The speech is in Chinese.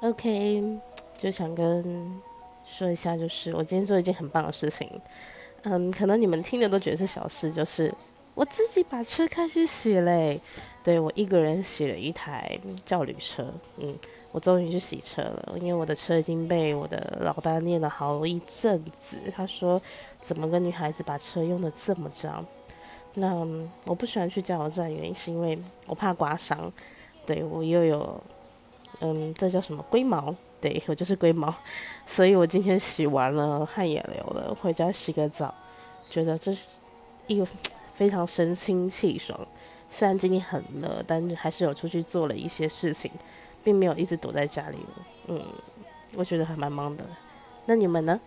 OK，就想跟说一下，就是我今天做一件很棒的事情。嗯，可能你们听的都觉得是小事，就是我自己把车开去洗嘞。对我一个人洗了一台教旅车，嗯，我终于去洗车了，因为我的车已经被我的老大念了好一阵子。他说，怎么个女孩子把车用的这么脏？那我不喜欢去加油站，原因是因为我怕刮伤。对我又有，嗯，这叫什么龟毛？对我就是龟毛，所以我今天洗完了，汗也流了，回家洗个澡，觉得这是一非常神清气爽。虽然今天很热，但是还是有出去做了一些事情，并没有一直躲在家里。嗯，我觉得还蛮忙的。那你们呢？